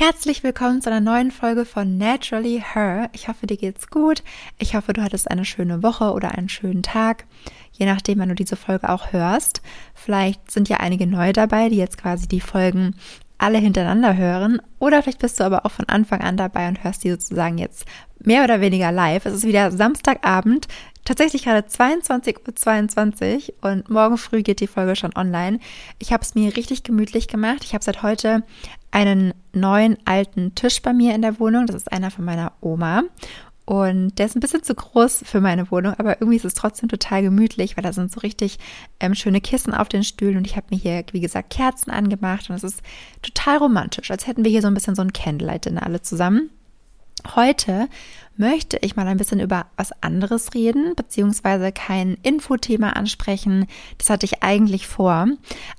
Herzlich willkommen zu einer neuen Folge von Naturally Her. Ich hoffe, dir geht's gut. Ich hoffe, du hattest eine schöne Woche oder einen schönen Tag, je nachdem, wann du diese Folge auch hörst. Vielleicht sind ja einige neue dabei, die jetzt quasi die Folgen alle hintereinander hören. Oder vielleicht bist du aber auch von Anfang an dabei und hörst die sozusagen jetzt mehr oder weniger live. Es ist wieder Samstagabend, tatsächlich gerade 22.22 Uhr und morgen früh geht die Folge schon online. Ich habe es mir richtig gemütlich gemacht. Ich habe seit heute einen neuen alten Tisch bei mir in der Wohnung. Das ist einer von meiner Oma. Und der ist ein bisschen zu groß für meine Wohnung, aber irgendwie ist es trotzdem total gemütlich, weil da sind so richtig ähm, schöne Kissen auf den Stühlen und ich habe mir hier, wie gesagt, Kerzen angemacht und es ist total romantisch, als hätten wir hier so ein bisschen so ein Candlelight-Dinner alle zusammen. Heute möchte ich mal ein bisschen über was anderes reden, beziehungsweise kein Infothema ansprechen. Das hatte ich eigentlich vor.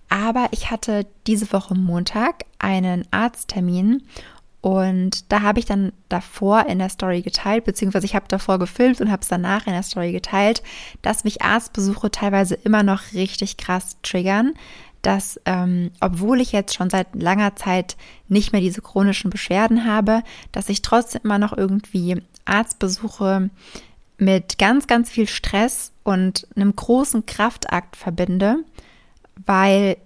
Aber ich hatte diese Woche Montag einen Arzttermin und da habe ich dann davor in der Story geteilt, beziehungsweise ich habe davor gefilmt und habe es danach in der Story geteilt, dass mich Arztbesuche teilweise immer noch richtig krass triggern dass ähm, obwohl ich jetzt schon seit langer Zeit nicht mehr diese chronischen Beschwerden habe, dass ich trotzdem immer noch irgendwie Arztbesuche mit ganz, ganz viel Stress und einem großen Kraftakt verbinde, weil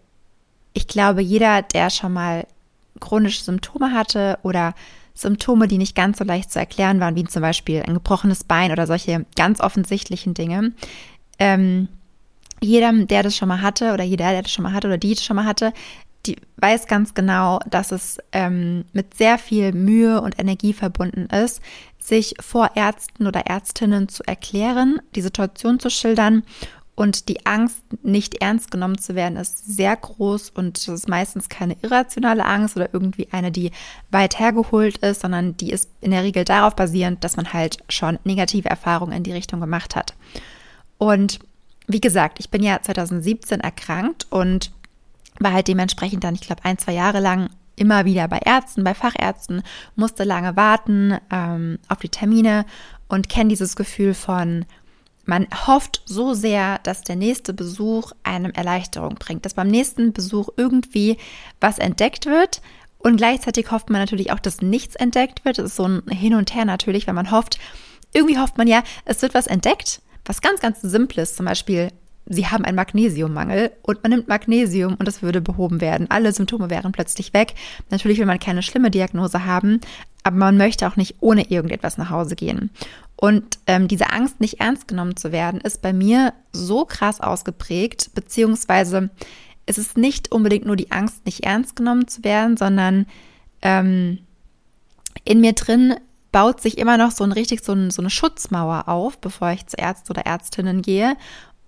ich glaube, jeder, der schon mal chronische Symptome hatte oder Symptome, die nicht ganz so leicht zu erklären waren, wie zum Beispiel ein gebrochenes Bein oder solche ganz offensichtlichen Dinge, ähm, jeder, der das schon mal hatte oder jeder, der das schon mal hatte oder die das schon mal hatte, die weiß ganz genau, dass es ähm, mit sehr viel Mühe und Energie verbunden ist, sich vor Ärzten oder Ärztinnen zu erklären, die Situation zu schildern und die Angst, nicht ernst genommen zu werden, ist sehr groß und das ist meistens keine irrationale Angst oder irgendwie eine, die weit hergeholt ist, sondern die ist in der Regel darauf basierend, dass man halt schon negative Erfahrungen in die Richtung gemacht hat. Und wie gesagt, ich bin ja 2017 erkrankt und war halt dementsprechend dann, ich glaube, ein, zwei Jahre lang immer wieder bei Ärzten, bei Fachärzten, musste lange warten ähm, auf die Termine und kenne dieses Gefühl von, man hofft so sehr, dass der nächste Besuch einem Erleichterung bringt, dass beim nächsten Besuch irgendwie was entdeckt wird. Und gleichzeitig hofft man natürlich auch, dass nichts entdeckt wird. Das ist so ein Hin und Her natürlich, weil man hofft, irgendwie hofft man ja, es wird was entdeckt was ganz, ganz Simples, zum Beispiel, Sie haben einen Magnesiummangel und man nimmt Magnesium und das würde behoben werden. Alle Symptome wären plötzlich weg. Natürlich will man keine schlimme Diagnose haben, aber man möchte auch nicht ohne irgendetwas nach Hause gehen. Und ähm, diese Angst, nicht ernst genommen zu werden, ist bei mir so krass ausgeprägt, beziehungsweise es ist nicht unbedingt nur die Angst, nicht ernst genommen zu werden, sondern ähm, in mir drin baut sich immer noch so ein richtig so, ein, so eine Schutzmauer auf, bevor ich zu Ärzten oder Ärztinnen gehe.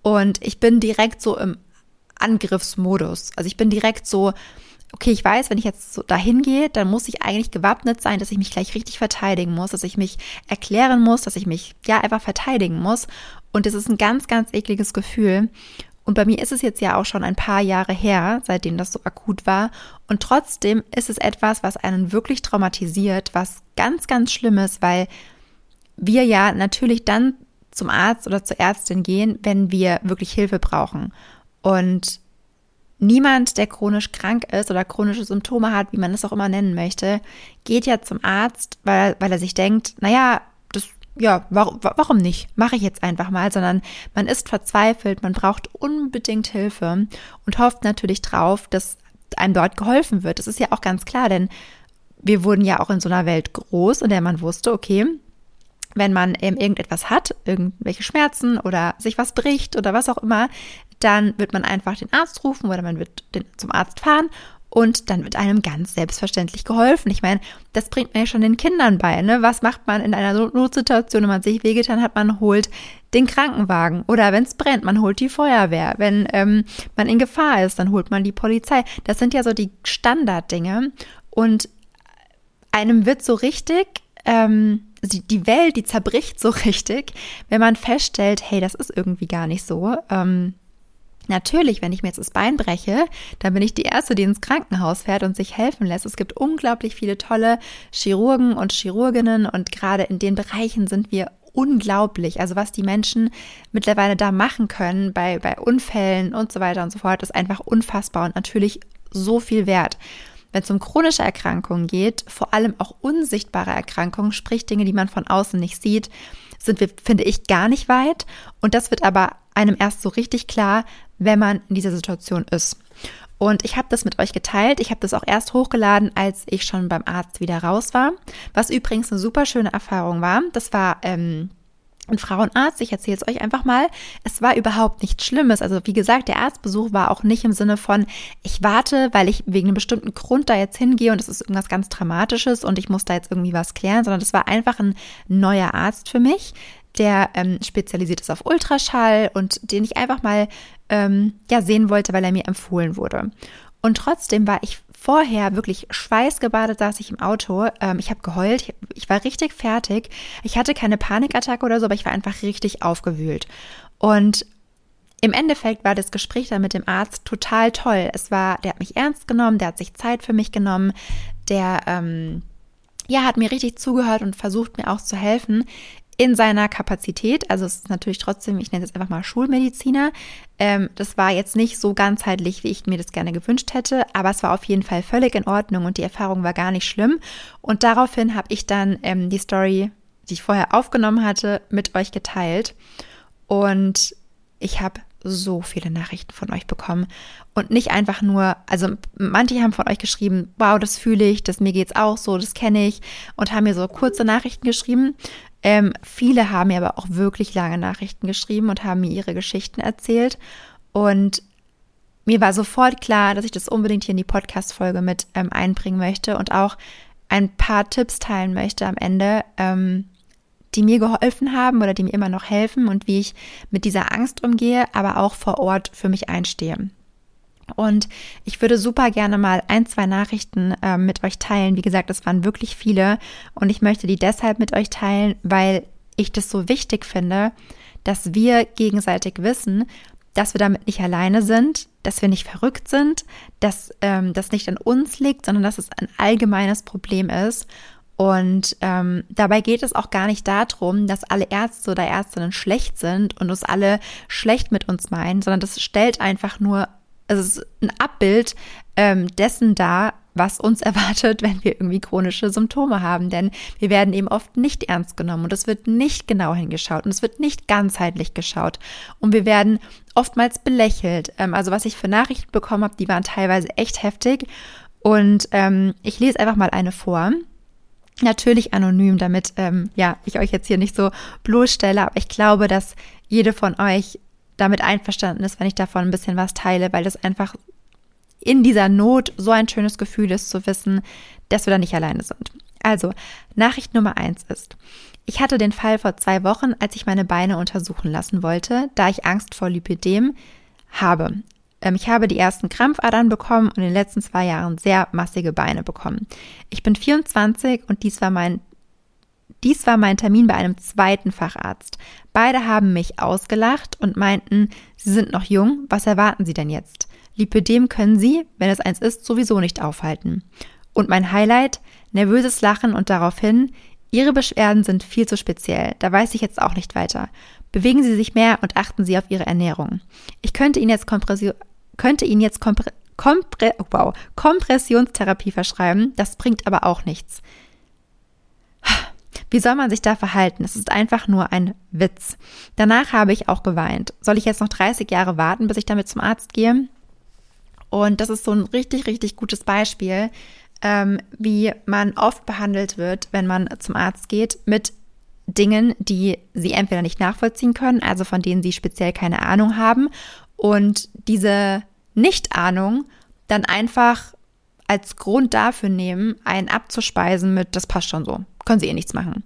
Und ich bin direkt so im Angriffsmodus. Also ich bin direkt so, okay, ich weiß, wenn ich jetzt so dahin gehe, dann muss ich eigentlich gewappnet sein, dass ich mich gleich richtig verteidigen muss, dass ich mich erklären muss, dass ich mich ja einfach verteidigen muss. Und das ist ein ganz, ganz ekliges Gefühl. Und bei mir ist es jetzt ja auch schon ein paar Jahre her, seitdem das so akut war. Und trotzdem ist es etwas, was einen wirklich traumatisiert, was ganz, ganz schlimm ist, weil wir ja natürlich dann zum Arzt oder zur Ärztin gehen, wenn wir wirklich Hilfe brauchen. Und niemand, der chronisch krank ist oder chronische Symptome hat, wie man es auch immer nennen möchte, geht ja zum Arzt, weil, weil er sich denkt, naja, ja, warum, warum nicht? Mache ich jetzt einfach mal, sondern man ist verzweifelt, man braucht unbedingt Hilfe und hofft natürlich drauf, dass einem dort geholfen wird. Das ist ja auch ganz klar, denn wir wurden ja auch in so einer Welt groß, in der man wusste, okay, wenn man eben irgendetwas hat, irgendwelche Schmerzen oder sich was bricht oder was auch immer, dann wird man einfach den Arzt rufen oder man wird den, zum Arzt fahren und dann wird einem ganz selbstverständlich geholfen. Ich meine, das bringt man ja schon den Kindern bei. Ne? Was macht man in einer Notsituation, wenn man sich wehgetan hat? Man holt den Krankenwagen oder wenn es brennt, man holt die Feuerwehr. Wenn ähm, man in Gefahr ist, dann holt man die Polizei. Das sind ja so die Standarddinge und einem wird so richtig ähm, die Welt, die zerbricht so richtig, wenn man feststellt, hey, das ist irgendwie gar nicht so. Ähm, Natürlich, wenn ich mir jetzt das Bein breche, dann bin ich die Erste, die ins Krankenhaus fährt und sich helfen lässt. Es gibt unglaublich viele tolle Chirurgen und Chirurginnen und gerade in den Bereichen sind wir unglaublich. Also was die Menschen mittlerweile da machen können bei, bei Unfällen und so weiter und so fort, ist einfach unfassbar und natürlich so viel wert. wenn es um chronische Erkrankungen geht, vor allem auch unsichtbare Erkrankungen, sprich Dinge, die man von außen nicht sieht, sind wir, finde ich, gar nicht weit. Und das wird aber einem erst so richtig klar, wenn man in dieser Situation ist. Und ich habe das mit euch geteilt. Ich habe das auch erst hochgeladen, als ich schon beim Arzt wieder raus war. Was übrigens eine super schöne Erfahrung war. Das war ähm, ein Frauenarzt. Ich erzähle es euch einfach mal. Es war überhaupt nichts Schlimmes. Also wie gesagt, der Arztbesuch war auch nicht im Sinne von, ich warte, weil ich wegen einem bestimmten Grund da jetzt hingehe und es ist irgendwas ganz Dramatisches und ich muss da jetzt irgendwie was klären, sondern das war einfach ein neuer Arzt für mich, der ähm, spezialisiert ist auf Ultraschall und den ich einfach mal ähm, ja sehen wollte, weil er mir empfohlen wurde. Und trotzdem war ich vorher wirklich schweißgebadet saß ich im Auto. Ähm, ich habe geheult. Ich, war richtig fertig. Ich hatte keine Panikattacke oder so, aber ich war einfach richtig aufgewühlt. Und im Endeffekt war das Gespräch dann mit dem Arzt total toll. Es war, der hat mich ernst genommen, der hat sich Zeit für mich genommen, der ähm, ja hat mir richtig zugehört und versucht mir auch zu helfen in seiner Kapazität. Also es ist natürlich trotzdem, ich nenne es einfach mal Schulmediziner. Ähm, das war jetzt nicht so ganzheitlich, wie ich mir das gerne gewünscht hätte, aber es war auf jeden Fall völlig in Ordnung und die Erfahrung war gar nicht schlimm. Und daraufhin habe ich dann ähm, die Story, die ich vorher aufgenommen hatte, mit euch geteilt. Und ich habe so viele Nachrichten von euch bekommen und nicht einfach nur, also manche haben von euch geschrieben, wow, das fühle ich, das mir geht's auch so, das kenne ich und haben mir so kurze Nachrichten geschrieben ähm, viele haben mir aber auch wirklich lange Nachrichten geschrieben und haben mir ihre Geschichten erzählt. Und mir war sofort klar, dass ich das unbedingt hier in die Podcast-Folge mit ähm, einbringen möchte und auch ein paar Tipps teilen möchte am Ende, ähm, die mir geholfen haben oder die mir immer noch helfen und wie ich mit dieser Angst umgehe, aber auch vor Ort für mich einstehe. Und ich würde super gerne mal ein, zwei Nachrichten äh, mit euch teilen. Wie gesagt, es waren wirklich viele und ich möchte die deshalb mit euch teilen, weil ich das so wichtig finde, dass wir gegenseitig wissen, dass wir damit nicht alleine sind, dass wir nicht verrückt sind, dass ähm, das nicht an uns liegt, sondern dass es ein allgemeines Problem ist. Und ähm, dabei geht es auch gar nicht darum, dass alle Ärzte oder Ärztinnen schlecht sind und uns alle schlecht mit uns meinen, sondern das stellt einfach nur es ist ein Abbild ähm, dessen da, was uns erwartet, wenn wir irgendwie chronische Symptome haben. Denn wir werden eben oft nicht ernst genommen und es wird nicht genau hingeschaut und es wird nicht ganzheitlich geschaut. Und wir werden oftmals belächelt. Ähm, also was ich für Nachrichten bekommen habe, die waren teilweise echt heftig. Und ähm, ich lese einfach mal eine vor. Natürlich anonym, damit ähm, ja ich euch jetzt hier nicht so bloßstelle, aber ich glaube, dass jede von euch damit einverstanden ist, wenn ich davon ein bisschen was teile, weil das einfach in dieser Not so ein schönes Gefühl ist, zu wissen, dass wir da nicht alleine sind. Also, Nachricht Nummer eins ist, ich hatte den Fall vor zwei Wochen, als ich meine Beine untersuchen lassen wollte, da ich Angst vor Lipidem habe. Ähm, ich habe die ersten Krampfadern bekommen und in den letzten zwei Jahren sehr massige Beine bekommen. Ich bin 24 und dies war mein dies war mein Termin bei einem zweiten Facharzt. Beide haben mich ausgelacht und meinten, Sie sind noch jung, was erwarten Sie denn jetzt? Lipödem können Sie, wenn es eins ist, sowieso nicht aufhalten. Und mein Highlight, nervöses Lachen und daraufhin, Ihre Beschwerden sind viel zu speziell, da weiß ich jetzt auch nicht weiter. Bewegen Sie sich mehr und achten Sie auf Ihre Ernährung. Ich könnte Ihnen jetzt Kompression, könnte Ihnen jetzt Kompre Kompre wow, Kompressionstherapie verschreiben, das bringt aber auch nichts. Wie soll man sich da verhalten? Es ist einfach nur ein Witz. Danach habe ich auch geweint. Soll ich jetzt noch 30 Jahre warten, bis ich damit zum Arzt gehe? Und das ist so ein richtig, richtig gutes Beispiel, ähm, wie man oft behandelt wird, wenn man zum Arzt geht, mit Dingen, die sie entweder nicht nachvollziehen können, also von denen sie speziell keine Ahnung haben, und diese Nicht-Ahnung dann einfach als Grund dafür nehmen, einen abzuspeisen mit, das passt schon so können sie eh nichts machen.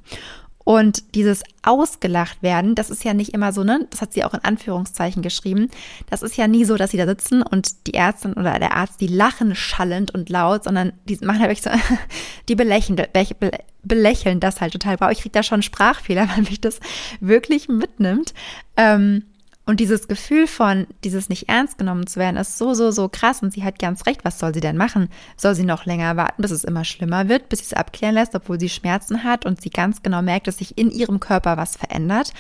Und dieses ausgelacht werden, das ist ja nicht immer so, ne? Das hat sie auch in Anführungszeichen geschrieben. Das ist ja nie so, dass sie da sitzen und die Ärztin oder der Arzt, die lachen schallend und laut, sondern die machen halt wirklich so, die belächeln, belächeln das halt total. Wow, ich kriege da schon Sprachfehler, weil mich das wirklich mitnimmt. Ähm, Und dieses Gefühl von, dieses nicht ernst genommen zu werden, ist so, so, so krass. Und sie hat ganz recht. Was soll sie denn machen? Soll sie noch länger warten, bis es immer schlimmer wird, bis sie es abklären lässt, obwohl sie Schmerzen hat und sie ganz genau merkt, dass sich in ihrem Körper was verändert?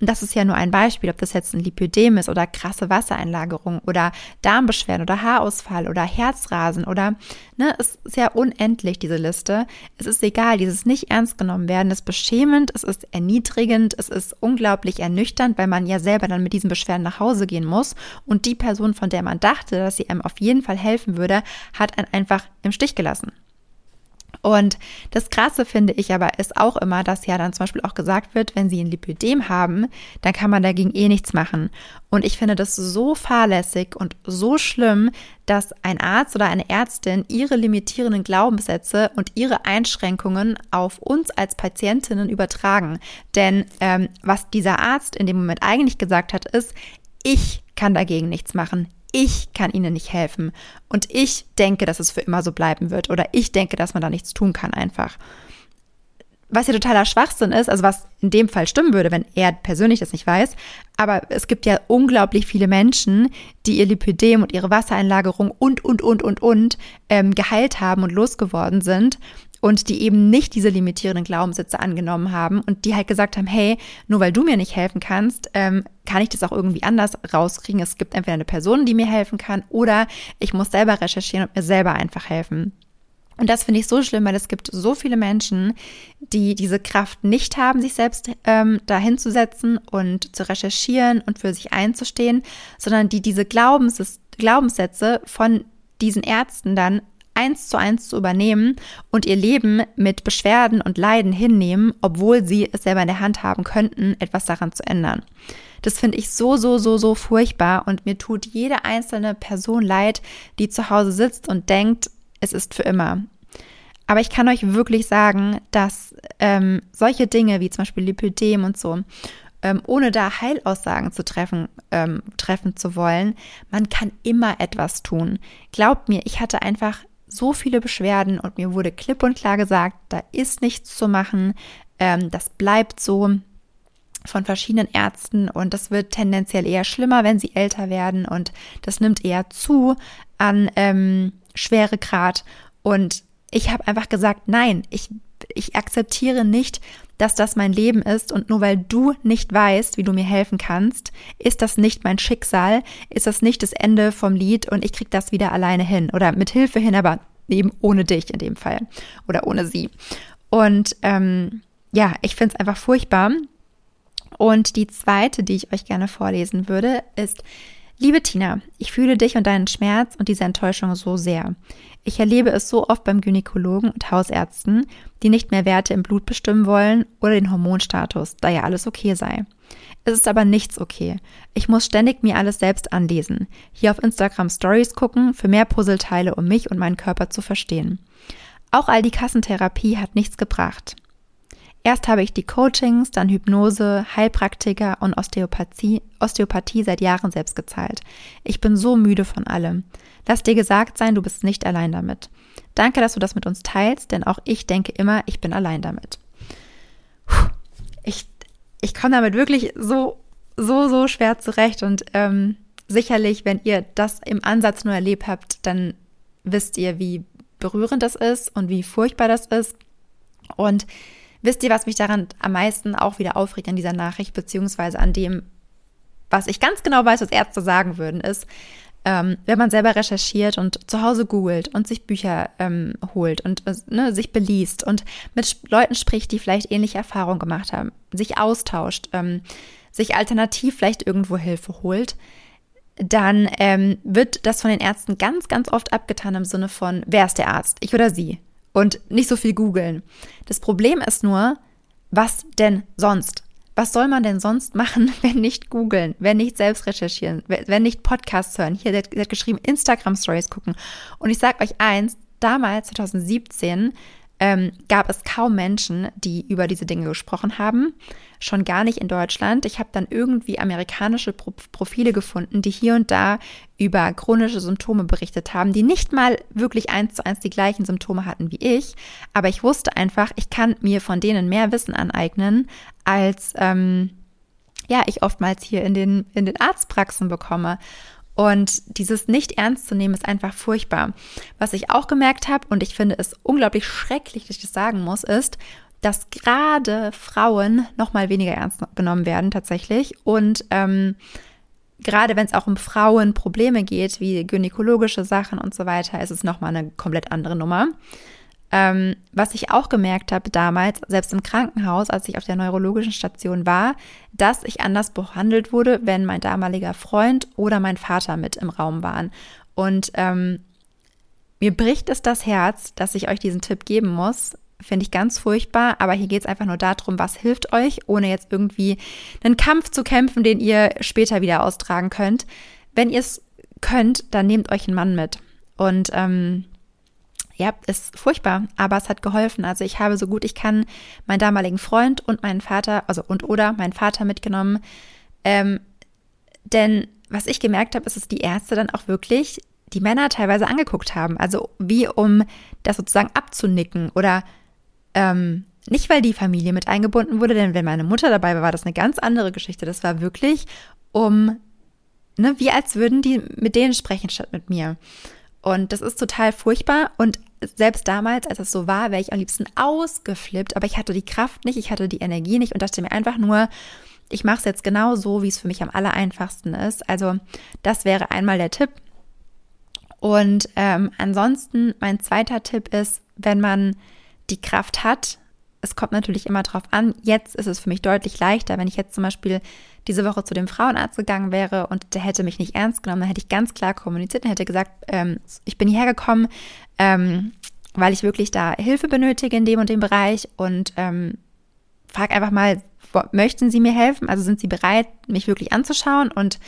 Und das ist ja nur ein Beispiel, ob das jetzt ein Lipödem ist oder krasse Wassereinlagerung oder Darmbeschwerden oder Haarausfall oder Herzrasen oder, ne, es ist ja unendlich, diese Liste. Es ist egal, dieses nicht ernst genommen werden ist beschämend, es ist erniedrigend, es ist unglaublich ernüchternd, weil man ja selber dann mit diesen Beschwerden nach Hause gehen muss und die Person, von der man dachte, dass sie einem auf jeden Fall helfen würde, hat einen einfach im Stich gelassen. Und das Krasse finde ich aber ist auch immer, dass ja dann zum Beispiel auch gesagt wird, wenn sie ein Lipödem haben, dann kann man dagegen eh nichts machen. Und ich finde das so fahrlässig und so schlimm, dass ein Arzt oder eine Ärztin ihre limitierenden Glaubenssätze und ihre Einschränkungen auf uns als Patientinnen übertragen. Denn ähm, was dieser Arzt in dem Moment eigentlich gesagt hat, ist, ich kann dagegen nichts machen ich kann ihnen nicht helfen. Und ich denke, dass es für immer so bleiben wird. Oder ich denke, dass man da nichts tun kann einfach. Was ja totaler Schwachsinn ist, also was in dem Fall stimmen würde, wenn er persönlich das nicht weiß, aber es gibt ja unglaublich viele Menschen, die ihr Lipidem und ihre Wassereinlagerung und, und, und, und, und ähm, geheilt haben und losgeworden sind und die eben nicht diese limitierenden Glaubenssätze angenommen haben und die halt gesagt haben, hey, nur weil du mir nicht helfen kannst, ähm, kann ich das auch irgendwie anders rauskriegen. Es gibt entweder eine Person, die mir helfen kann oder ich muss selber recherchieren und mir selber einfach helfen. Und das finde ich so schlimm, weil es gibt so viele Menschen, die diese Kraft nicht haben, sich selbst ähm, dahin zu setzen und zu recherchieren und für sich einzustehen, sondern die diese Glaubens Glaubenssätze von diesen Ärzten dann eins zu eins zu übernehmen und ihr Leben mit Beschwerden und Leiden hinnehmen, obwohl sie es selber in der Hand haben könnten, etwas daran zu ändern. Das finde ich so, so, so, so furchtbar und mir tut jede einzelne Person leid, die zu Hause sitzt und denkt, es ist für immer. Aber ich kann euch wirklich sagen, dass ähm, solche Dinge wie zum Beispiel Lipödem und so, ähm, ohne da Heilaussagen zu treffen, ähm, treffen zu wollen, man kann immer etwas tun. Glaubt mir, ich hatte einfach so viele Beschwerden und mir wurde klipp und klar gesagt, da ist nichts zu machen, ähm, das bleibt so von verschiedenen Ärzten und das wird tendenziell eher schlimmer, wenn sie älter werden und das nimmt eher zu an ähm, Schweregrad. Und ich habe einfach gesagt, nein, ich, ich akzeptiere nicht, dass das mein Leben ist und nur weil du nicht weißt, wie du mir helfen kannst, ist das nicht mein Schicksal, ist das nicht das Ende vom Lied und ich krieg das wieder alleine hin oder mit Hilfe hin, aber eben ohne dich in dem Fall oder ohne sie. Und ähm, ja, ich finde es einfach furchtbar. Und die zweite, die ich euch gerne vorlesen würde, ist, Liebe Tina, ich fühle dich und deinen Schmerz und diese Enttäuschung so sehr. Ich erlebe es so oft beim Gynäkologen und Hausärzten, die nicht mehr Werte im Blut bestimmen wollen oder den Hormonstatus, da ja alles okay sei. Es ist aber nichts okay. Ich muss ständig mir alles selbst anlesen, hier auf Instagram Stories gucken, für mehr Puzzleteile, um mich und meinen Körper zu verstehen. Auch all die Kassentherapie hat nichts gebracht. Erst habe ich die Coachings, dann Hypnose, Heilpraktiker und Osteopathie, Osteopathie seit Jahren selbst gezahlt. Ich bin so müde von allem. Lass dir gesagt sein, du bist nicht allein damit. Danke, dass du das mit uns teilst, denn auch ich denke immer, ich bin allein damit. Ich, ich komme damit wirklich so, so, so schwer zurecht und ähm, sicherlich, wenn ihr das im Ansatz nur erlebt habt, dann wisst ihr, wie berührend das ist und wie furchtbar das ist. Und Wisst ihr, was mich daran am meisten auch wieder aufregt an dieser Nachricht, beziehungsweise an dem, was ich ganz genau weiß, was Ärzte sagen würden, ist, ähm, wenn man selber recherchiert und zu Hause googelt und sich Bücher ähm, holt und äh, ne, sich beliest und mit Leuten spricht, die vielleicht ähnliche Erfahrungen gemacht haben, sich austauscht, ähm, sich alternativ vielleicht irgendwo Hilfe holt, dann ähm, wird das von den Ärzten ganz, ganz oft abgetan im Sinne von, wer ist der Arzt, ich oder sie? Und nicht so viel googeln. Das Problem ist nur, was denn sonst? Was soll man denn sonst machen, wenn nicht googeln, wenn nicht selbst recherchieren, wenn nicht Podcasts hören? Hier, der, hat geschrieben, Instagram Stories gucken. Und ich sag euch eins, damals, 2017, ähm, gab es kaum Menschen, die über diese Dinge gesprochen haben. Schon gar nicht in Deutschland. Ich habe dann irgendwie amerikanische Pro Profile gefunden, die hier und da über chronische Symptome berichtet haben, die nicht mal wirklich eins zu eins die gleichen Symptome hatten wie ich. Aber ich wusste einfach, ich kann mir von denen mehr Wissen aneignen als ähm, ja, ich oftmals hier in den, in den Arztpraxen bekomme. Und dieses nicht ernst zu nehmen ist einfach furchtbar. Was ich auch gemerkt habe, und ich finde es unglaublich schrecklich, dass ich das sagen muss, ist, dass gerade Frauen noch mal weniger ernst genommen werden tatsächlich. Und ähm, gerade wenn es auch um Frauenprobleme geht, wie gynäkologische Sachen und so weiter, ist es noch mal eine komplett andere Nummer. Ähm, was ich auch gemerkt habe damals, selbst im Krankenhaus, als ich auf der neurologischen Station war, dass ich anders behandelt wurde, wenn mein damaliger Freund oder mein Vater mit im Raum waren. Und ähm, mir bricht es das Herz, dass ich euch diesen Tipp geben muss. Finde ich ganz furchtbar, aber hier geht es einfach nur darum, was hilft euch, ohne jetzt irgendwie einen Kampf zu kämpfen, den ihr später wieder austragen könnt. Wenn ihr es könnt, dann nehmt euch einen Mann mit. Und ähm, ja, ist furchtbar, aber es hat geholfen. Also ich habe so gut ich kann meinen damaligen Freund und meinen Vater, also und oder meinen Vater mitgenommen. Ähm, denn was ich gemerkt habe, ist, dass die Ärzte dann auch wirklich die Männer teilweise angeguckt haben. Also wie um das sozusagen abzunicken oder ähm, nicht, weil die Familie mit eingebunden wurde, denn wenn meine Mutter dabei war, war das eine ganz andere Geschichte. Das war wirklich um, ne, wie als würden die mit denen sprechen statt mit mir. Und das ist total furchtbar. Und selbst damals, als es so war, wäre ich am liebsten ausgeflippt, aber ich hatte die Kraft nicht, ich hatte die Energie nicht und dachte mir einfach nur, ich mache es jetzt genau so, wie es für mich am aller einfachsten ist. Also das wäre einmal der Tipp. Und ähm, ansonsten mein zweiter Tipp ist, wenn man die Kraft hat, es kommt natürlich immer drauf an. Jetzt ist es für mich deutlich leichter, wenn ich jetzt zum Beispiel diese Woche zu dem Frauenarzt gegangen wäre und der hätte mich nicht ernst genommen, dann hätte ich ganz klar kommuniziert und hätte gesagt, ähm, ich bin hierher gekommen, ähm, weil ich wirklich da Hilfe benötige in dem und dem Bereich und ähm, frag einfach mal, möchten Sie mir helfen? Also sind Sie bereit, mich wirklich anzuschauen und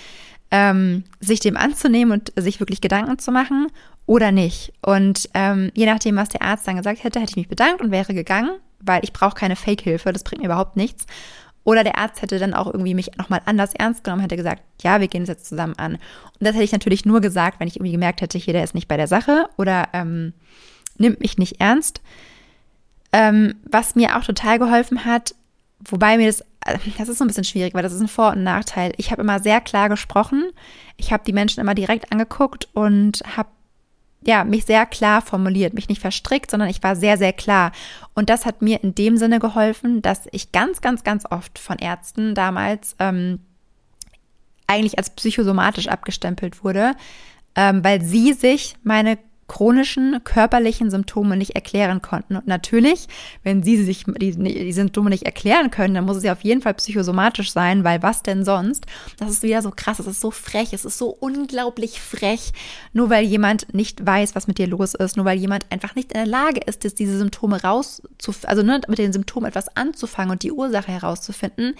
ähm, sich dem anzunehmen und sich wirklich Gedanken zu machen oder nicht? Und ähm, je nachdem, was der Arzt dann gesagt hätte, hätte ich mich bedankt und wäre gegangen, weil ich brauche keine Fake-Hilfe, das bringt mir überhaupt nichts. Oder der Arzt hätte dann auch irgendwie mich nochmal anders ernst genommen, hätte gesagt, ja, wir gehen es jetzt zusammen an. Und das hätte ich natürlich nur gesagt, wenn ich irgendwie gemerkt hätte, hier, der ist nicht bei der Sache oder ähm, nimmt mich nicht ernst. Ähm, was mir auch total geholfen hat, wobei mir das, äh, das ist so ein bisschen schwierig, weil das ist ein Vor- und Nachteil. Ich habe immer sehr klar gesprochen. Ich habe die Menschen immer direkt angeguckt und habe ja, mich sehr klar formuliert, mich nicht verstrickt, sondern ich war sehr, sehr klar. Und das hat mir in dem Sinne geholfen, dass ich ganz, ganz, ganz oft von Ärzten damals ähm, eigentlich als psychosomatisch abgestempelt wurde, ähm, weil sie sich meine chronischen körperlichen Symptome nicht erklären konnten. Und natürlich, wenn sie sich die, die, Symptome nicht erklären können, dann muss es ja auf jeden Fall psychosomatisch sein, weil was denn sonst? Das ist wieder so krass, es ist so frech, es ist so unglaublich frech, nur weil jemand nicht weiß, was mit dir los ist, nur weil jemand einfach nicht in der Lage ist, diese Symptome rauszufinden, also nur mit den Symptomen etwas anzufangen und die Ursache herauszufinden,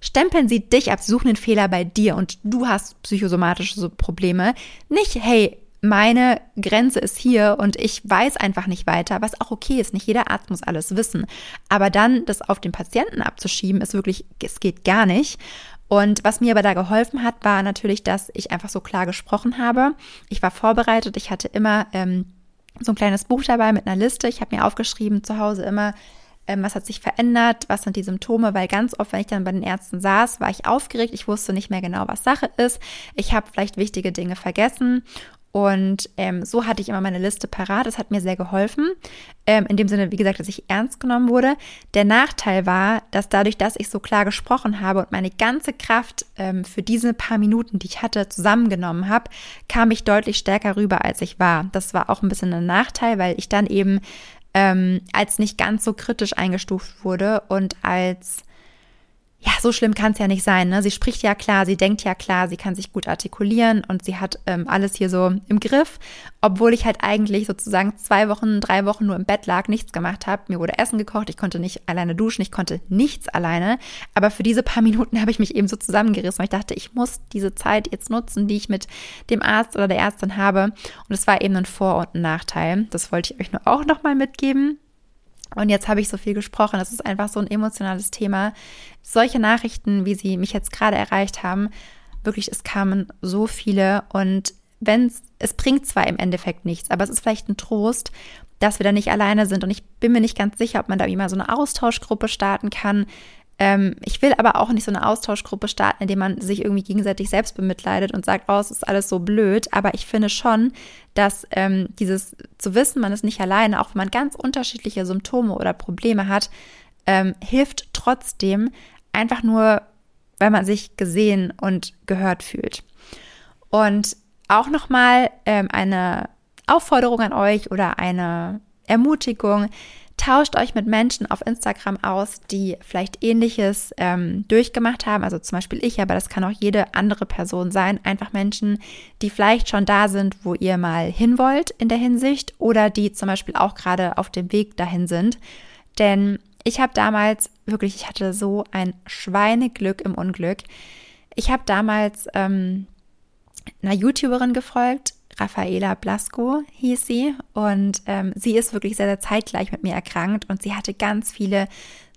stempeln sie dich ab, suchen den Fehler bei dir und du hast psychosomatische Probleme. Nicht, hey, meine Grenze ist hier und ich weiß einfach nicht weiter, was auch okay ist. Nicht jeder Arzt muss alles wissen. Aber dann das auf den Patienten abzuschieben, ist wirklich, es geht gar nicht. Und was mir aber da geholfen hat, war natürlich, dass ich einfach so klar gesprochen habe. Ich war vorbereitet, ich hatte immer ähm, so ein kleines Buch dabei mit einer Liste. Ich habe mir aufgeschrieben zu Hause immer, ähm, was hat sich verändert, was sind die Symptome, weil ganz oft, wenn ich dann bei den Ärzten saß, war ich aufgeregt, ich wusste nicht mehr genau, was Sache ist. Ich habe vielleicht wichtige Dinge vergessen und ähm, so hatte ich immer meine Liste parat. Das hat mir sehr geholfen. Ähm, in dem Sinne, wie gesagt, dass ich ernst genommen wurde. Der Nachteil war, dass dadurch, dass ich so klar gesprochen habe und meine ganze Kraft ähm, für diese paar Minuten, die ich hatte, zusammengenommen habe, kam ich deutlich stärker rüber, als ich war. Das war auch ein bisschen ein Nachteil, weil ich dann eben ähm, als nicht ganz so kritisch eingestuft wurde und als ja, so schlimm kann es ja nicht sein. Ne? Sie spricht ja klar, sie denkt ja klar, sie kann sich gut artikulieren und sie hat ähm, alles hier so im Griff, obwohl ich halt eigentlich sozusagen zwei Wochen, drei Wochen nur im Bett lag, nichts gemacht habe. Mir wurde Essen gekocht, ich konnte nicht alleine duschen, ich konnte nichts alleine. Aber für diese paar Minuten habe ich mich eben so zusammengerissen, weil ich dachte, ich muss diese Zeit jetzt nutzen, die ich mit dem Arzt oder der Ärztin habe. Und es war eben ein Vor- und ein Nachteil. Das wollte ich euch nur auch nochmal mitgeben. Und jetzt habe ich so viel gesprochen. Das ist einfach so ein emotionales Thema. Solche Nachrichten, wie sie mich jetzt gerade erreicht haben, wirklich, es kamen so viele. Und wenn es bringt zwar im Endeffekt nichts, aber es ist vielleicht ein Trost, dass wir da nicht alleine sind. Und ich bin mir nicht ganz sicher, ob man da immer so eine Austauschgruppe starten kann, Ähm, ich will aber auch nicht so eine Austauschgruppe starten, in der man sich irgendwie gegenseitig selbst bemitleidet und sagt, oh, es ist alles so blöd. Aber ich finde schon, dass ähm, dieses zu wissen, man ist nicht alleine, auch wenn man ganz unterschiedliche Symptome oder Probleme hat, ähm, hilft trotzdem einfach nur, weil man sich gesehen und gehört fühlt. Und auch nochmal ähm, eine Aufforderung an euch oder eine Ermutigung. Tauscht euch mit Menschen auf Instagram aus, die vielleicht ähnliches ähm, durchgemacht haben. Also zum Beispiel ich, aber das kann auch jede andere Person sein. Einfach Menschen, die vielleicht schon da sind, wo ihr mal hin wollt in der Hinsicht oder die zum Beispiel auch gerade auf dem Weg dahin sind. Denn ich habe damals wirklich, ich hatte so ein Schweineglück im Unglück. Ich habe damals ähm, einer YouTuberin gefolgt, Raffaela Blasco hieß sie und ähm, sie ist wirklich sehr, sehr zeitgleich mit mir erkrankt und sie hatte ganz viele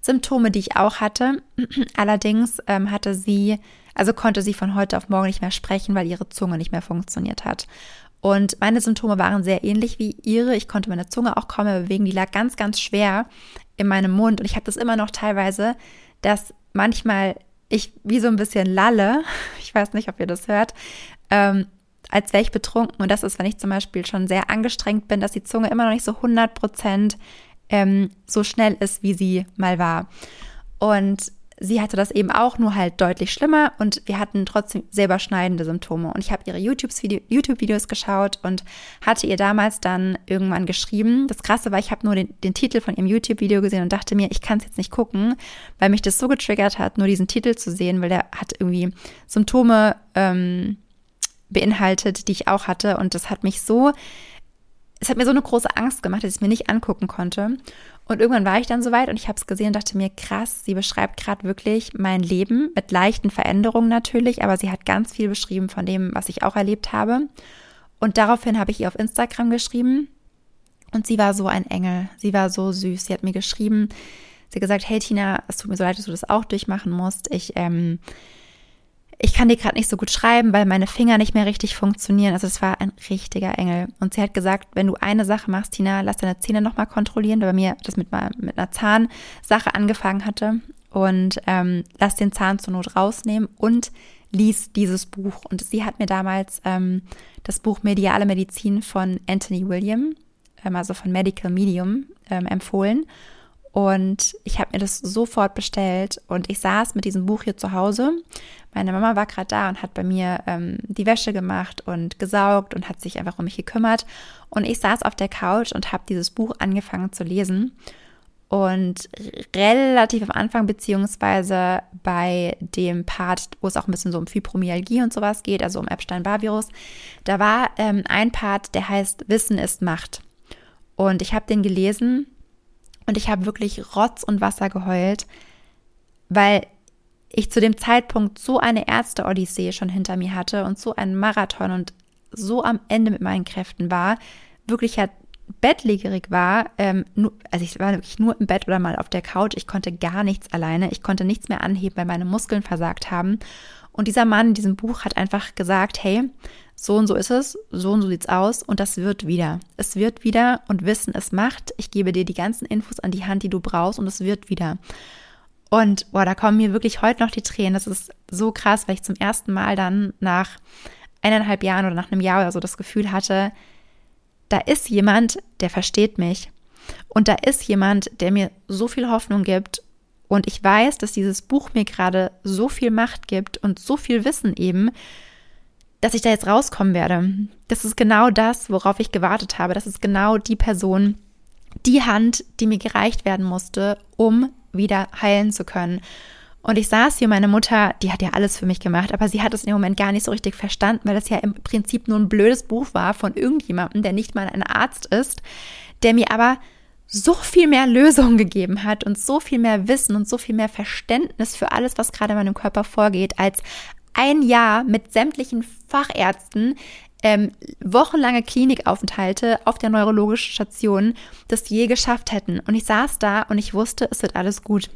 Symptome, die ich auch hatte. Allerdings ähm, hatte sie, also konnte sie von heute auf morgen nicht mehr sprechen, weil ihre Zunge nicht mehr funktioniert hat. Und meine Symptome waren sehr ähnlich wie ihre. Ich konnte meine Zunge auch kaum mehr bewegen. Die lag ganz, ganz schwer in meinem Mund. Und ich habe das immer noch teilweise, dass manchmal ich wie so ein bisschen lalle. Ich weiß nicht, ob ihr das hört. Ähm, als wäre ich betrunken. Und das ist, wenn ich zum Beispiel schon sehr angestrengt bin, dass die Zunge immer noch nicht so 100 Prozent ähm, so schnell ist, wie sie mal war. Und sie hatte das eben auch, nur halt deutlich schlimmer und wir hatten trotzdem sehr überschneidende Symptome. Und ich habe ihre YouTube-Videos geschaut und hatte ihr damals dann irgendwann geschrieben. Das Krasse war, ich habe nur den, den, Titel von ihrem YouTube-Video gesehen und dachte mir, ich kann es jetzt nicht gucken, weil mich das so getriggert hat, nur diesen Titel zu sehen, weil der hat irgendwie Symptome ähm, beinhaltet, die ich auch hatte. Und das hat mich so, es hat mir so eine große Angst gemacht, dass ich es mir nicht angucken konnte. Und irgendwann war ich dann soweit und ich habe es gesehen und dachte mir, krass, sie beschreibt gerade wirklich mein Leben mit leichten Veränderungen natürlich, aber sie hat ganz viel beschrieben von dem, was ich auch erlebt habe. Und daraufhin habe ich ihr auf Instagram geschrieben und sie war so ein Engel. Sie war so süß. Sie hat mir geschrieben, sie hat gesagt, hey Tina, es tut mir so leid, dass du das auch durchmachen musst. Ich ähm, ich kann dir gerade nicht so gut schreiben, weil meine Finger nicht mehr richtig funktionieren. Also es war ein richtiger Engel. Und sie hat gesagt, wenn du eine Sache machst, Tina, lass deine Zähne nochmal kontrollieren, weil bei mir das mit, mit einer Zahnsache angefangen hatte. Und ähm, lass den Zahn zur Not rausnehmen und lies dieses Buch. Und sie hat mir damals ähm, das Buch Mediale Medizin von Anthony William, ähm, also von Medical Medium, ähm, empfohlen. Und ich habe mir das sofort bestellt und ich saß mit diesem Buch hier zu Hause. Meine Mama war gerade da und hat bei mir ähm, die Wäsche gemacht und gesaugt und hat sich einfach um mich gekümmert. Und ich saß auf der Couch und habe dieses Buch angefangen zu lesen. Und relativ am Anfang, beziehungsweise bei dem Part, wo es auch ein bisschen so um Fibromyalgie und sowas geht, also um Epstein-Barr-Virus, da war ähm, ein Part, der heißt Wissen ist Macht. Und ich habe den gelesen und ich habe wirklich Rotz und Wasser geheult, weil ich zu dem Zeitpunkt so eine Ärzte-Odyssee schon hinter mir hatte und so einen Marathon und so am Ende mit meinen Kräften war, wirklich ja bettlägerig war, ähm, nur, also ich war wirklich nur im Bett oder mal auf der Couch, ich konnte gar nichts alleine, ich konnte nichts mehr anheben, weil meine Muskeln versagt haben. Und dieser Mann in diesem Buch hat einfach gesagt, hey, so und so ist es, so und so sieht's aus und das wird wieder. Es wird wieder und Wissen es macht. Ich gebe dir die ganzen Infos an die Hand, die du brauchst und es wird wieder. Und boah, da kommen mir wirklich heute noch die Tränen. Das ist so krass, weil ich zum ersten Mal dann nach eineinhalb Jahren oder nach einem Jahr oder so das Gefühl hatte, da ist jemand, der versteht mich. Und da ist jemand, der mir so viel Hoffnung gibt. Und ich weiß, dass dieses Buch mir gerade so viel Macht gibt und so viel Wissen eben, dass ich da jetzt rauskommen werde. Das ist genau das, worauf ich gewartet habe. Das ist genau die Person, die Hand, die mir gereicht werden musste, um wieder heilen zu können. Und ich saß hier, meine Mutter, die hat ja alles für mich gemacht, aber sie hat es in dem Moment gar nicht so richtig verstanden, weil das ja im Prinzip nur ein blödes Buch war von irgendjemandem, der nicht mal ein Arzt ist, der mir aber so viel mehr Lösungen gegeben hat und so viel mehr Wissen und so viel mehr Verständnis für alles, was gerade in meinem Körper vorgeht, als ein Jahr mit sämtlichen Fachärzten, ähm, wochenlange Klinikaufenthalte auf der neurologischen Station das je geschafft hätten. Und ich saß da und ich wusste, es wird alles gut.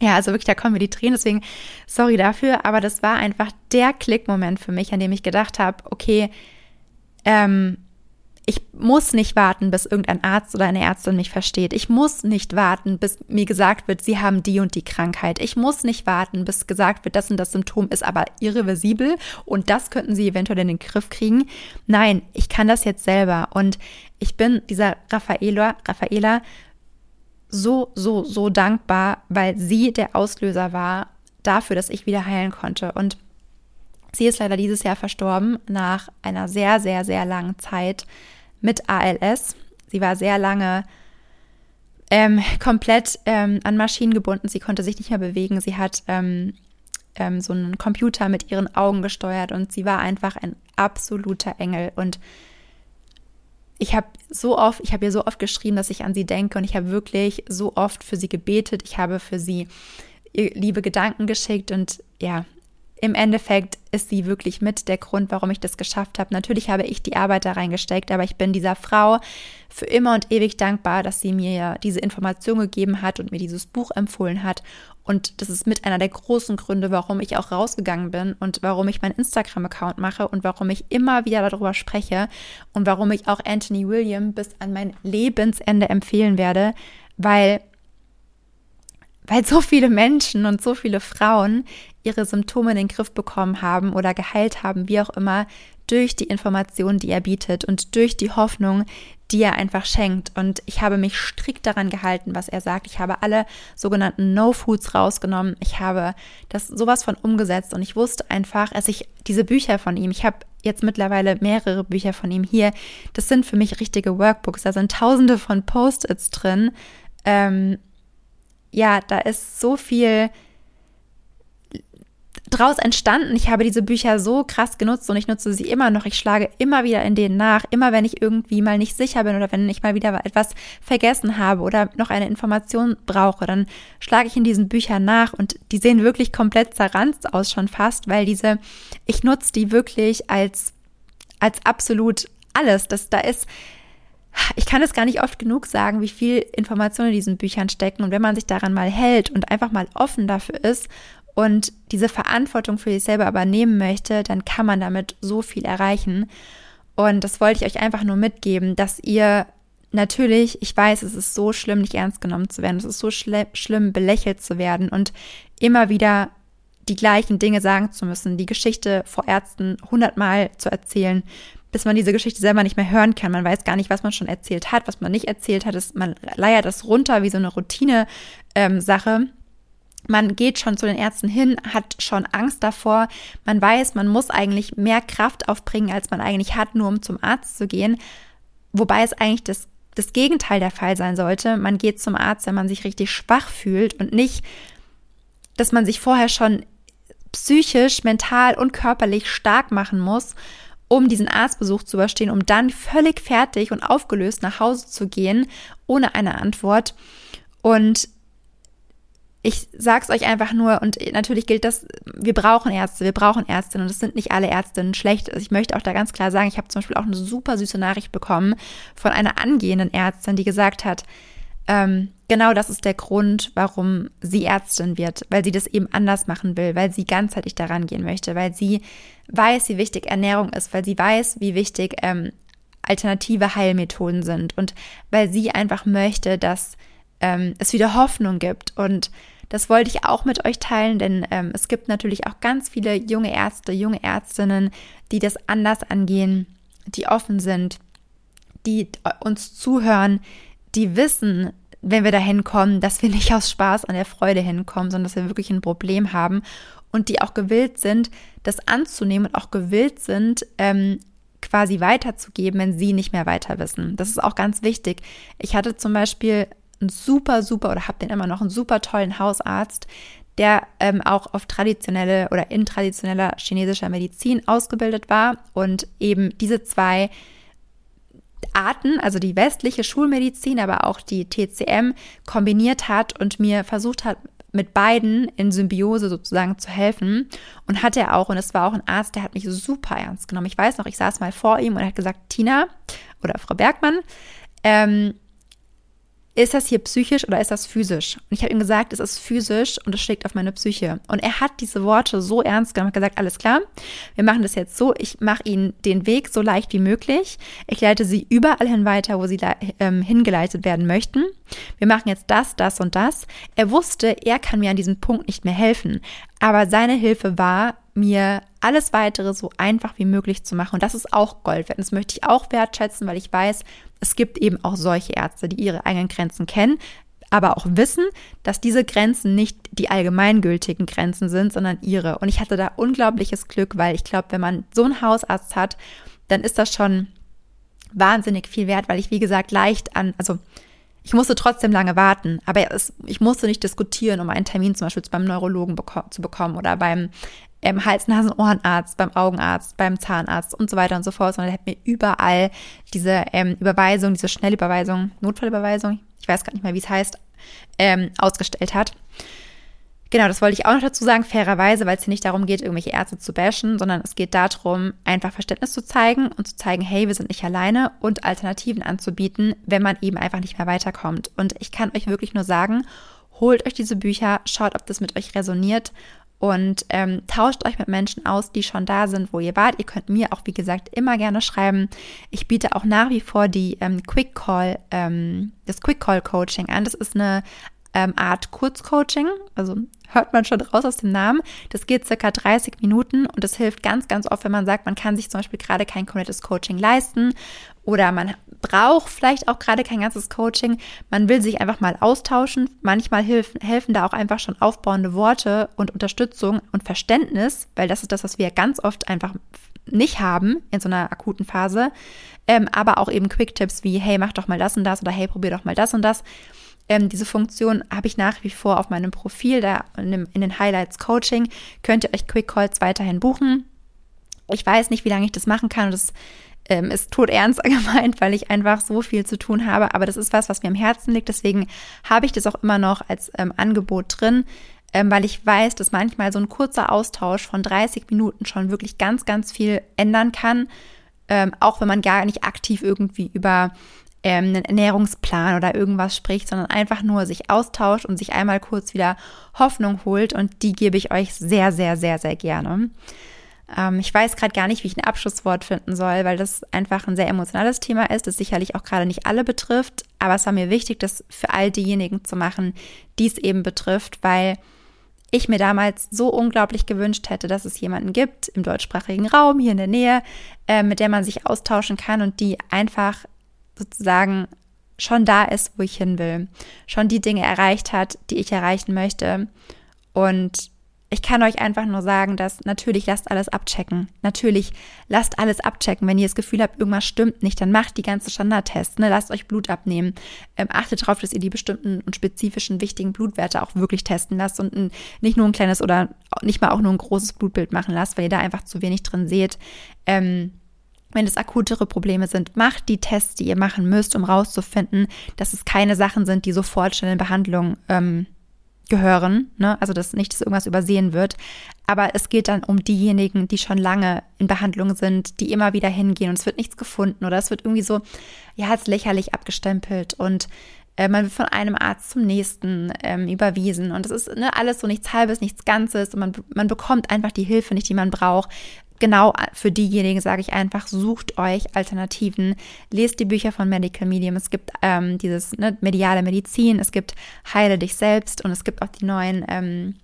Ja, also wirklich, da kommen mir die Tränen, deswegen sorry dafür, aber das war einfach der Klickmoment für mich, an dem ich gedacht habe, okay, ähm, Ich muss nicht warten, bis irgendein Arzt oder eine Ärztin mich versteht. Ich muss nicht warten, bis mir gesagt wird, sie haben die und die Krankheit. Ich muss nicht warten, bis gesagt wird, das und das Symptom ist aber irreversibel und das könnten sie eventuell in den Griff kriegen. Nein, ich kann das jetzt selber und ich bin dieser Raffaela, Raffaela so, so, so dankbar, weil sie der Auslöser war dafür, dass ich wieder heilen konnte. Und sie ist leider dieses Jahr verstorben nach einer sehr, sehr, sehr langen Zeit mit ALS. Sie war sehr lange ähm, komplett ähm, an Maschinen gebunden. Sie konnte sich nicht mehr bewegen. Sie hat ähm, ähm so einen Computer mit ihren Augen gesteuert und sie war einfach ein absoluter Engel. Und ich habe so oft, ich habe ihr so oft geschrieben, dass ich an sie denke und ich habe wirklich so oft für sie gebetet. Ich habe für sie liebe Gedanken geschickt und ja, im Endeffekt ist sie wirklich mit der Grund, warum ich das geschafft habe. Natürlich habe ich die Arbeit da reingesteckt, aber ich bin dieser Frau für immer und ewig dankbar, dass sie mir diese Information gegeben hat und mir dieses Buch empfohlen hat. Und das ist mit einer der großen Gründe, warum ich auch rausgegangen bin und warum ich meinen Instagram-Account mache und warum ich immer wieder darüber spreche und warum ich auch Anthony William bis an mein Lebensende empfehlen werde, weil weil so viele Menschen und so viele Frauen ihre Symptome in den Griff bekommen haben oder geheilt haben, wie auch immer, durch die Informationen, die er bietet und durch die Hoffnung, die er einfach schenkt. Und ich habe mich strikt daran gehalten, was er sagt. Ich habe alle sogenannten No-Foods rausgenommen. Ich habe das sowas von umgesetzt und ich wusste einfach, als ich diese Bücher von ihm, ich habe jetzt mittlerweile mehrere Bücher von ihm hier, das sind für mich richtige Workbooks. Da sind tausende von Post-its drin. Ähm, ja, da ist so viel draus entstanden. Ich habe diese Bücher so krass genutzt und ich nutze sie immer noch. Ich schlage immer wieder in denen nach, immer wenn ich irgendwie mal nicht sicher bin oder wenn ich mal wieder etwas vergessen habe oder noch eine Information brauche, dann schlage ich in diesen Büchern nach und die sehen wirklich komplett zerranzt aus schon fast, weil diese, ich nutze die wirklich als, als absolut alles. Das, da ist, ich kann es gar nicht oft genug sagen, wie viel Information in diesen Büchern stecken. Und wenn man sich daran mal hält und einfach mal offen dafür ist und diese Verantwortung für sich selber übernehmen möchte, dann kann man damit so viel erreichen. Und das wollte ich euch einfach nur mitgeben, dass ihr natürlich, ich weiß, es ist so schlimm, nicht ernst genommen zu werden, es ist so schl schlimm, belächelt zu werden und immer wieder die gleichen Dinge sagen zu müssen, die Geschichte vor Ärzten hundertmal zu erzählen, bis man diese Geschichte selber nicht mehr hören kann. Man weiß gar nicht, was man schon erzählt hat, was man nicht erzählt hat. man leiert das runter wie so eine Routine-Sache. Ähm, man geht schon zu den Ärzten hin, hat schon Angst davor. Man weiß, man muss eigentlich mehr Kraft aufbringen, als man eigentlich hat, nur um zum Arzt zu gehen. Wobei es eigentlich das, das Gegenteil der Fall sein sollte. Man geht zum Arzt, wenn man sich richtig schwach fühlt und nicht, dass man sich vorher schon psychisch, mental und körperlich stark machen muss, um diesen Arztbesuch zu überstehen, um dann völlig fertig und aufgelöst nach Hause zu gehen, ohne eine Antwort. Und ich sag's euch einfach nur, und natürlich gilt das, wir brauchen Ärzte, wir brauchen Ärztinnen und es sind nicht alle Ärztinnen schlecht. Also ich möchte auch da ganz klar sagen, ich habe zum Beispiel auch eine super süße Nachricht bekommen von einer angehenden Ärztin, die gesagt hat, ähm, genau das ist der Grund, warum sie Ärztin wird, weil sie das eben anders machen will, weil sie ganzheitlich daran gehen möchte, weil sie weiß, wie wichtig Ernährung ist, weil sie weiß, wie wichtig ähm, alternative Heilmethoden sind und weil sie einfach möchte, dass ähm, es wieder Hoffnung gibt. Und das wollte ich auch mit euch teilen, denn ähm, es gibt natürlich auch ganz viele junge Ärzte, junge Ärztinnen, die das anders angehen, die offen sind, die uns zuhören, die wissen, wenn wir dahin kommen, dass wir nicht aus Spaß an der Freude hinkommen, sondern dass wir wirklich ein Problem haben und die auch gewillt sind, das anzunehmen und auch gewillt sind, ähm, quasi weiterzugeben, wenn sie nicht mehr weiter wissen. Das ist auch ganz wichtig. Ich hatte zum Beispiel einen super, super oder habe den immer noch einen super tollen Hausarzt, der ähm, auch auf traditionelle oder in traditioneller chinesischer Medizin ausgebildet war und eben diese zwei Arten, also die westliche Schulmedizin, aber auch die TCM kombiniert hat und mir versucht hat, mit beiden in Symbiose sozusagen zu helfen. Und hat er auch, und es war auch ein Arzt, der hat mich super ernst genommen. Ich weiß noch, ich saß mal vor ihm und hat gesagt, Tina oder Frau Bergmann, ähm, ist das hier psychisch oder ist das physisch? Und ich habe ihm gesagt, es ist physisch und es schlägt auf meine Psyche. Und er hat diese Worte so ernst genommen, gesagt, alles klar, wir machen das jetzt so, ich mache ihnen den Weg so leicht wie möglich. Ich leite sie überall hin weiter, wo sie ähm, hingeleitet werden möchten. Wir machen jetzt das, das und das. Er wusste, er kann mir an diesem Punkt nicht mehr helfen. Aber seine Hilfe war, mir alles weitere so einfach wie möglich zu machen. Und das ist auch Gold wert. Das möchte ich auch wertschätzen, weil ich weiß, es gibt eben auch solche Ärzte, die ihre eigenen Grenzen kennen, aber auch wissen, dass diese Grenzen nicht die allgemeingültigen Grenzen sind, sondern ihre. Und ich hatte da unglaubliches Glück, weil ich glaube, wenn man so einen Hausarzt hat, dann ist das schon wahnsinnig viel wert, weil ich, wie gesagt, leicht an, also ich musste trotzdem lange warten, aber es, ich musste nicht diskutieren, um einen Termin zum Beispiel beim Neurologen beko zu bekommen oder beim ähm, Hals-, Nasen-, Ohrenarzt, beim Augenarzt, beim Zahnarzt und so weiter und so fort, sondern er hat mir überall diese ähm, Überweisung, diese Schnellüberweisung, Notfallüberweisung, ich weiß gar nicht mehr, wie es heißt, ähm, ausgestellt hat. Genau, das wollte ich auch noch dazu sagen, fairerweise, weil es hier nicht darum geht, irgendwelche Ärzte zu bashen, sondern es geht darum, einfach Verständnis zu zeigen und zu zeigen, hey, wir sind nicht alleine und Alternativen anzubieten, wenn man eben einfach nicht mehr weiterkommt. Und ich kann euch wirklich nur sagen, holt euch diese Bücher, schaut, ob das mit euch resoniert und ähm, tauscht euch mit Menschen aus, die schon da sind, wo ihr wart. Ihr könnt mir auch, wie gesagt, immer gerne schreiben. Ich biete auch nach wie vor die ähm, Quick Call, ähm, das Quick Call Coaching an. Das ist eine ähm, Art Kurzcoaching, also hört man schon raus aus dem Namen. Das geht circa 30 Minuten und das hilft ganz, ganz oft, wenn man sagt, man kann sich zum Beispiel gerade kein komplettes Coaching leisten oder man braucht vielleicht auch gerade kein ganzes Coaching. Man will sich einfach mal austauschen. Manchmal helfen, helfen da auch einfach schon aufbauende Worte und Unterstützung und Verständnis, weil das ist das, was wir ganz oft einfach nicht haben in so einer akuten Phase. Ähm, aber auch eben Quick-Tipps wie, hey, mach doch mal das und das oder hey, probier doch mal das und das. Ähm, diese Funktion habe ich nach wie vor auf meinem Profil, da in, in den Highlights Coaching. Könnt ihr euch Quick Calls weiterhin buchen. Ich weiß nicht, wie lange ich das machen kann. Das ähm, ist tot ernst gemeint, weil ich einfach so viel zu tun habe. Aber das ist was, was mir am Herzen liegt. Deswegen habe ich das auch immer noch als ähm, Angebot drin, ähm, weil ich weiß, dass manchmal so ein kurzer Austausch von 30 Minuten schon wirklich ganz, ganz viel ändern kann. Ähm, auch wenn man gar nicht aktiv irgendwie über ähm, einen Ernährungsplan oder irgendwas spricht, sondern einfach nur sich austauscht und sich einmal kurz wieder Hoffnung holt. Und die gebe ich euch sehr, sehr, sehr, sehr gerne. Ähm, ich weiß gerade gar nicht, wie ich ein Abschlusswort finden soll, weil das einfach ein sehr emotionales Thema ist, das sicherlich auch gerade nicht alle betrifft. Aber es war mir wichtig, das für all diejenigen zu machen, die es eben betrifft, weil ich mir damals so unglaublich gewünscht hätte, dass es jemanden gibt im deutschsprachigen Raum hier in der Nähe, äh, mit der man sich austauschen kann und die einfach sozusagen schon da ist, wo ich hin will, schon die Dinge erreicht hat, die ich erreichen möchte. Und ich kann euch einfach nur sagen, dass natürlich lasst alles abchecken. Natürlich lasst alles abchecken. Wenn ihr das Gefühl habt, irgendwas stimmt nicht, dann macht die ganze Standardtests. Ne? Lasst euch Blut abnehmen. Ähm, achtet darauf, dass ihr die bestimmten und spezifischen wichtigen Blutwerte auch wirklich testen lasst und ein, nicht nur ein kleines oder nicht mal auch nur ein großes Blutbild machen lasst, weil ihr da einfach zu wenig drin seht. Ähm, wenn es akutere Probleme sind, macht die Tests, die ihr machen müsst, um rauszufinden, dass es keine Sachen sind, die sofort schnell in Behandlung ähm, gehören. Ne? Also dass nicht, dass irgendwas übersehen wird. Aber es geht dann um diejenigen, die schon lange in Behandlung sind, die immer wieder hingehen und es wird nichts gefunden oder es wird irgendwie so, ja, als lächerlich abgestempelt und äh, man wird von einem Arzt zum nächsten ähm, überwiesen und es ist ne, alles so nichts Halbes, nichts Ganzes und man, man bekommt einfach die Hilfe nicht, die man braucht genau für diejenigen sage ich einfach, sucht euch Alternativen, lest die Bücher von Medical Medium. Es gibt ähm, dieses ne, mediale Medizin, es gibt Heile dich selbst und es gibt auch die neuen, ähm,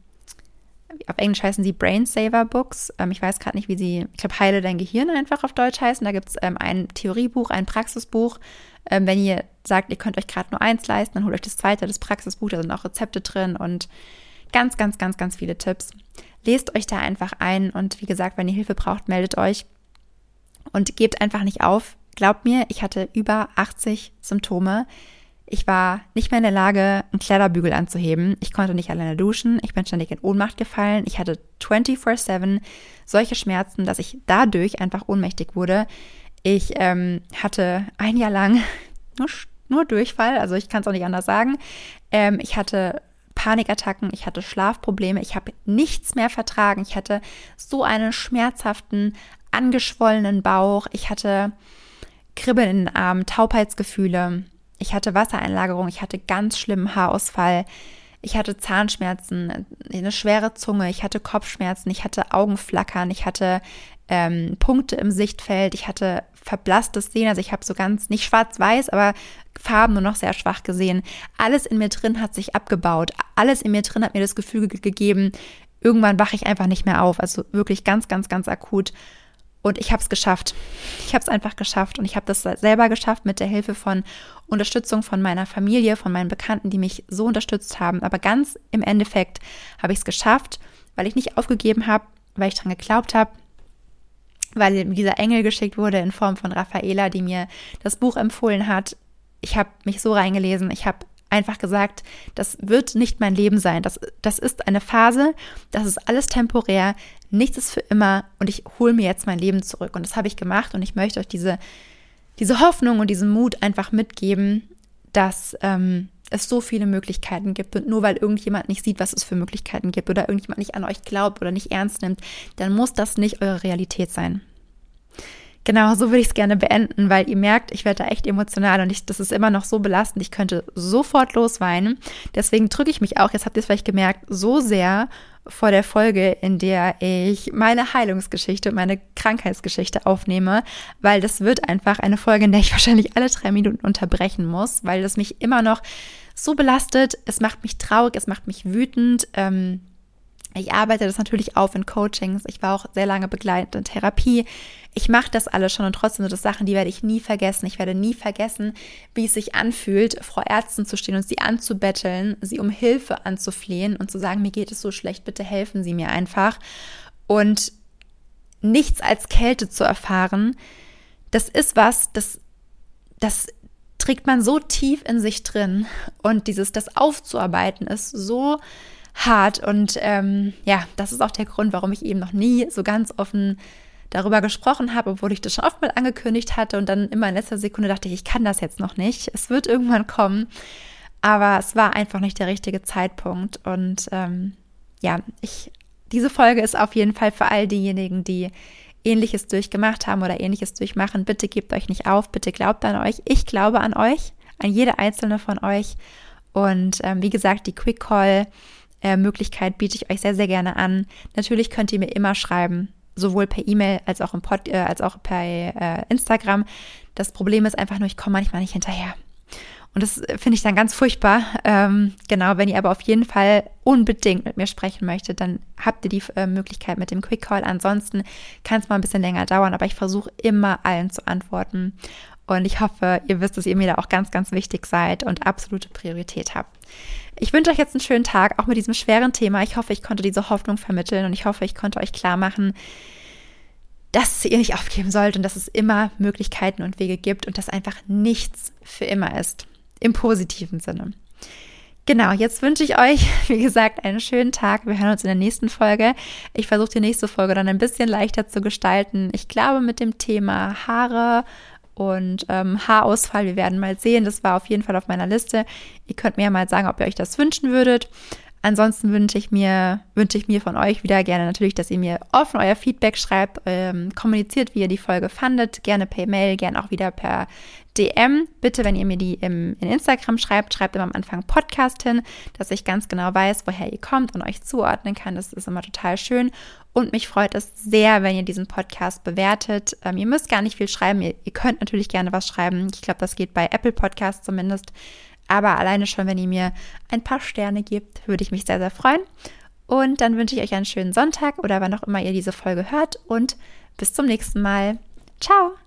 auf Englisch heißen sie Brain Saver Books. Ähm, ich weiß gerade nicht, wie sie, ich glaube, Heile dein Gehirn einfach auf Deutsch heißen. Da gibt es ähm, ein Theoriebuch, ein Praxisbuch. Ähm, wenn ihr sagt, ihr könnt euch gerade nur eins leisten, dann holt euch das zweite, das Praxisbuch, da sind auch Rezepte drin und ganz, ganz, ganz, ganz viele Tipps. Lest euch da einfach ein und wie gesagt, wenn ihr Hilfe braucht, meldet euch und gebt einfach nicht auf. Glaubt mir, ich hatte über 80 Symptome. Ich war nicht mehr in der Lage, einen Kleiderbügel anzuheben. Ich konnte nicht alleine duschen. Ich bin ständig in Ohnmacht gefallen. Ich hatte 24-7 solche Schmerzen, dass ich dadurch einfach ohnmächtig wurde. Ich ähm, hatte ein Jahr lang nur, nur Durchfall, also ich kann es auch nicht anders sagen. Ähm, ich hatte Panikattacken, ich hatte Schlafprobleme, ich habe nichts mehr vertragen. Ich hatte so einen schmerzhaften, angeschwollenen Bauch, ich hatte Kribbeln in den Armen, Taubheitsgefühle. Ich hatte Wassereinlagerung, ich hatte ganz schlimmen Haarausfall, ich hatte Zahnschmerzen, eine schwere Zunge, ich hatte Kopfschmerzen, ich hatte Augenflackern, ich hatte ähm, Punkte im Sichtfeld, ich hatte verblasstes Sehen, also ich habe so ganz, nicht schwarz-weiß, aber Farben nur noch sehr schwach gesehen. Alles in mir drin hat sich abgebaut. Alles in mir drin hat mir das Gefühl gegeben, irgendwann wache ich einfach nicht mehr auf. Also wirklich ganz, ganz, ganz akut. Und ich habe es geschafft. Ich habe es einfach geschafft. Und ich habe das selber geschafft mit der Hilfe von Unterstützung von meiner Familie, von meinen Bekannten, die mich so unterstützt haben. Aber ganz im Endeffekt habe ich es geschafft, weil ich nicht aufgegeben habe, weil ich dran geglaubt habe, weil dieser Engel geschickt wurde in Form von Raffaela, die mir das Buch empfohlen hat. Ich habe mich so reingelesen, ich habe einfach gesagt, das wird nicht mein Leben sein. Das, das ist eine Phase, das ist alles temporär, nichts ist für immer und ich hole mir jetzt mein Leben zurück. Und das habe ich gemacht und ich möchte euch diese, diese Hoffnung und diesen Mut einfach mitgeben, dass ähm, es so viele Möglichkeiten gibt und nur weil irgendjemand nicht sieht, was es für Möglichkeiten gibt oder irgendjemand nicht an euch glaubt oder nicht ernst nimmt, dann muss das nicht eure Realität sein. Genau, so würde ich es gerne beenden, weil ihr merkt, ich werde da echt emotional und ich, das ist immer noch so belastend. Ich könnte sofort losweinen. Deswegen drücke ich mich auch, jetzt habt ihr es vielleicht gemerkt, so sehr vor der Folge, in der ich meine Heilungsgeschichte, meine Krankheitsgeschichte aufnehme, weil das wird einfach eine Folge, in der ich wahrscheinlich alle drei Minuten unterbrechen muss, weil das mich immer noch so belastet. Es macht mich traurig, es macht mich wütend. Ähm, ich arbeite das natürlich auf in Coachings. Ich war auch sehr lange begleitend in Therapie. Ich mache das alles schon und trotzdem sind das Sachen, die werde ich nie vergessen. Ich werde nie vergessen, wie es sich anfühlt, vor Ärzten zu stehen und sie anzubetteln, sie um Hilfe anzuflehen und zu sagen, mir geht es so schlecht, bitte helfen Sie mir einfach. Und nichts als Kälte zu erfahren, das ist was, das, das trägt man so tief in sich drin. Und dieses, das aufzuarbeiten ist so hart. Und ähm, ja, das ist auch der Grund, warum ich eben noch nie so ganz offen darüber gesprochen habe, obwohl ich das schon oft mal angekündigt hatte und dann immer in letzter Sekunde dachte ich, ich kann das jetzt noch nicht. Es wird irgendwann kommen. Aber es war einfach nicht der richtige Zeitpunkt. Und ähm, ja, ich, diese Folge ist auf jeden Fall für all diejenigen, die Ähnliches durchgemacht haben oder Ähnliches durchmachen. Bitte gebt euch nicht auf, bitte glaubt an euch. Ich glaube an euch, an jede einzelne von euch. Und ähm, wie gesagt, die Quick Call äh, Möglichkeit biete ich euch sehr, sehr gerne an. Natürlich könnt ihr mir immer schreiben, sowohl per E-Mail als auch im Pod, äh, als auch per äh, Instagram. Das Problem ist einfach nur, ich komme manchmal nicht hinterher. Und das finde ich dann ganz furchtbar. Ähm, genau, wenn ihr aber auf jeden Fall unbedingt mit mir sprechen möchtet, dann habt ihr die äh, Möglichkeit mit dem Quick Call. Ansonsten kann es mal ein bisschen länger dauern, aber ich versuche immer allen zu antworten. Und ich hoffe, ihr wisst, dass ihr mir da auch ganz, ganz wichtig seid und absolute Priorität habt. Ich wünsche euch jetzt einen schönen Tag, auch mit diesem schweren Thema. Ich hoffe, ich konnte diese Hoffnung vermitteln und ich hoffe, ich konnte euch klar machen, dass ihr nicht aufgeben sollt und dass es immer Möglichkeiten und Wege gibt und dass einfach nichts für immer ist. Im positiven Sinne. Genau, jetzt wünsche ich euch, wie gesagt, einen schönen Tag. Wir hören uns in der nächsten Folge. Ich versuche die nächste Folge dann ein bisschen leichter zu gestalten. Ich glaube, mit dem Thema Haare und ähm, Haarausfall. Wir werden mal sehen. Das war auf jeden Fall auf meiner Liste. Ihr könnt mir ja mal sagen, ob ihr euch das wünschen würdet. Ansonsten wünsche ich mir, wünsche ich mir von euch wieder gerne natürlich, dass ihr mir offen euer Feedback schreibt, ähm, kommuniziert, wie ihr die Folge fandet, gerne per Mail, gerne auch wieder per DM. Bitte, wenn ihr mir die im, in Instagram schreibt, schreibt immer am Anfang Podcast hin, dass ich ganz genau weiß, woher ihr kommt und euch zuordnen kann. Das ist immer total schön. Und mich freut es sehr, wenn ihr diesen Podcast bewertet. Ähm, ihr müsst gar nicht viel schreiben. Ihr, ihr könnt natürlich gerne was schreiben. Ich glaube, das geht bei Apple Podcasts zumindest. Aber alleine schon, wenn ihr mir ein paar Sterne gebt, würde ich mich sehr, sehr freuen. Und dann wünsche ich euch einen schönen Sonntag oder wann auch immer ihr diese Folge hört. Und bis zum nächsten Mal. Ciao!